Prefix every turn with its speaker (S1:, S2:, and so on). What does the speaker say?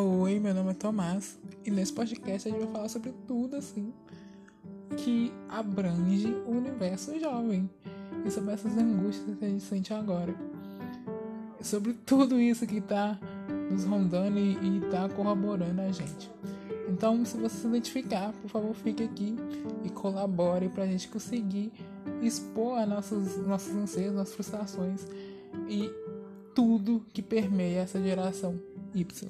S1: Oi, meu nome é Tomás e nesse podcast a gente vai falar sobre tudo assim que abrange o universo jovem e sobre essas angústias que a gente sente agora. Sobre tudo isso que está nos rondando e está corroborando a gente. Então, se você se identificar, por favor, fique aqui e colabore para a gente conseguir expor nossos nossos anseios, nossas frustrações e tudo que permeia essa geração Y.